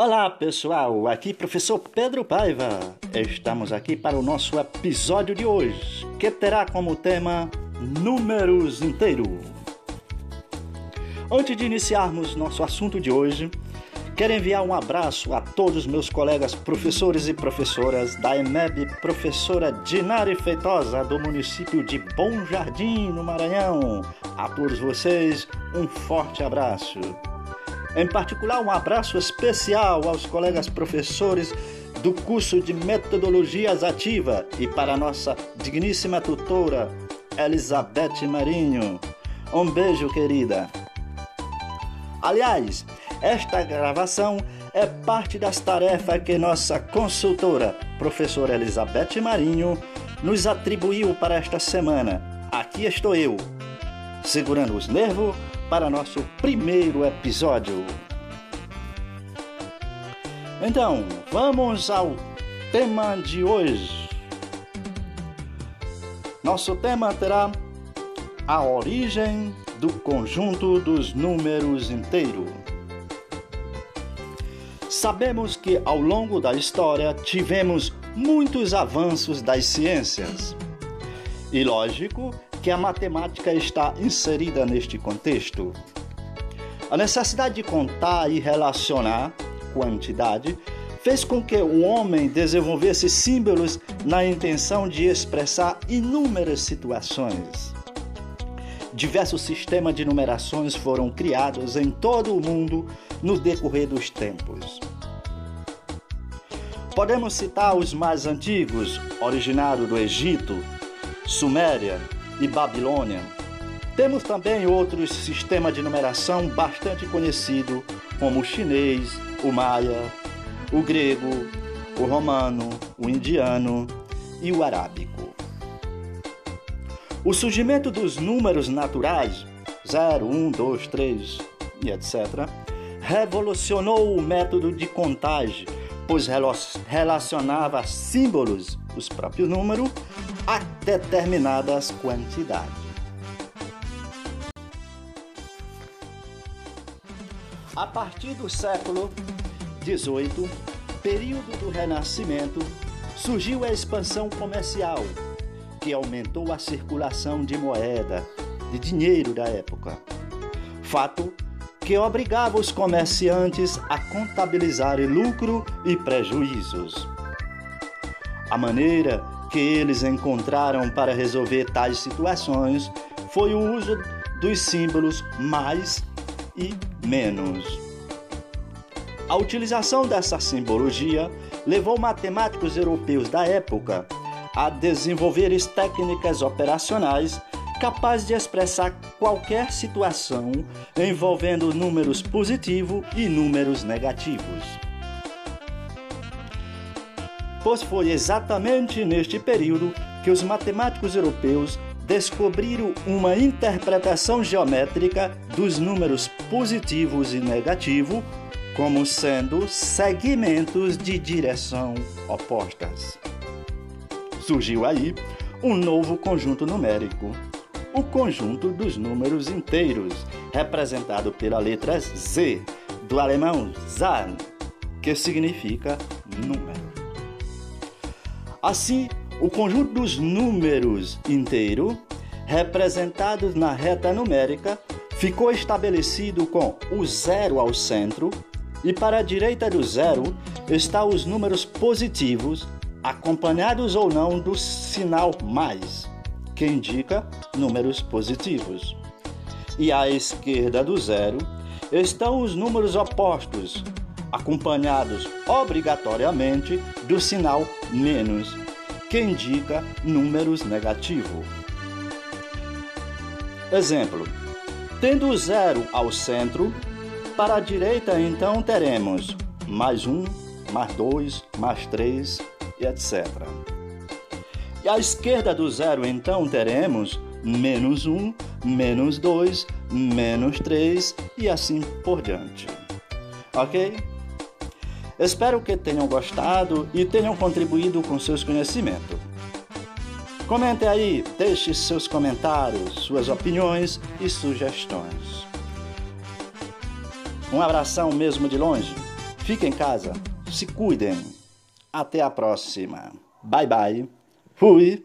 Olá pessoal, aqui professor Pedro Paiva. Estamos aqui para o nosso episódio de hoje, que terá como tema Números Inteiro. Antes de iniciarmos nosso assunto de hoje, quero enviar um abraço a todos meus colegas professores e professoras da EMEB Professora Dinari Feitosa, do município de Bom Jardim, no Maranhão. A todos vocês, um forte abraço. Em particular, um abraço especial aos colegas professores do curso de Metodologias Ativa e para nossa digníssima tutora, Elizabeth Marinho. Um beijo, querida. Aliás, esta gravação é parte das tarefas que nossa consultora, professora Elizabeth Marinho, nos atribuiu para esta semana. Aqui estou eu, segurando os nervos para nosso primeiro episódio. Então, vamos ao tema de hoje. Nosso tema terá a origem do conjunto dos números inteiros. Sabemos que ao longo da história tivemos muitos avanços das ciências. E lógico que a matemática está inserida neste contexto. A necessidade de contar e relacionar quantidade fez com que o homem desenvolvesse símbolos na intenção de expressar inúmeras situações. Diversos sistemas de numerações foram criados em todo o mundo no decorrer dos tempos. Podemos citar os mais antigos, originários do Egito, Suméria, e Babilônia. Temos também outros sistemas de numeração bastante conhecidos, como o chinês, o maia, o grego, o romano, o indiano e o arábico. O surgimento dos números naturais, 0, 1, 2, 3 e etc., revolucionou o método de contagem, pois relacionava símbolos, os próprios números, a determinadas quantidades. A partir do século XVIII, período do Renascimento, surgiu a expansão comercial, que aumentou a circulação de moeda, de dinheiro da época. Fato que obrigava os comerciantes a contabilizarem lucro e prejuízos. A maneira que eles encontraram para resolver tais situações foi o uso dos símbolos mais e menos. A utilização dessa simbologia levou matemáticos europeus da época a desenvolver técnicas operacionais capazes de expressar qualquer situação envolvendo números positivos e números negativos pois foi exatamente neste período que os matemáticos europeus descobriram uma interpretação geométrica dos números positivos e negativos como sendo segmentos de direção opostas. Surgiu aí um novo conjunto numérico, o conjunto dos números inteiros, representado pela letra Z, do alemão Zahl, que significa número. Assim, o conjunto dos números inteiro, representados na reta numérica, ficou estabelecido com o zero ao centro e para a direita do zero estão os números positivos, acompanhados ou não do sinal mais, que indica números positivos. E à esquerda do zero estão os números opostos, acompanhados obrigatoriamente do sinal menos, que indica números negativos. Exemplo: tendo o zero ao centro, para a direita então teremos mais um, mais dois, mais três e etc. E à esquerda do zero então teremos menos um, menos dois, menos três e assim por diante. Ok? Espero que tenham gostado e tenham contribuído com seus conhecimentos. Comente aí, deixe seus comentários, suas opiniões e sugestões. Um abração mesmo de longe. Fiquem em casa, se cuidem. Até a próxima. Bye bye. Fui.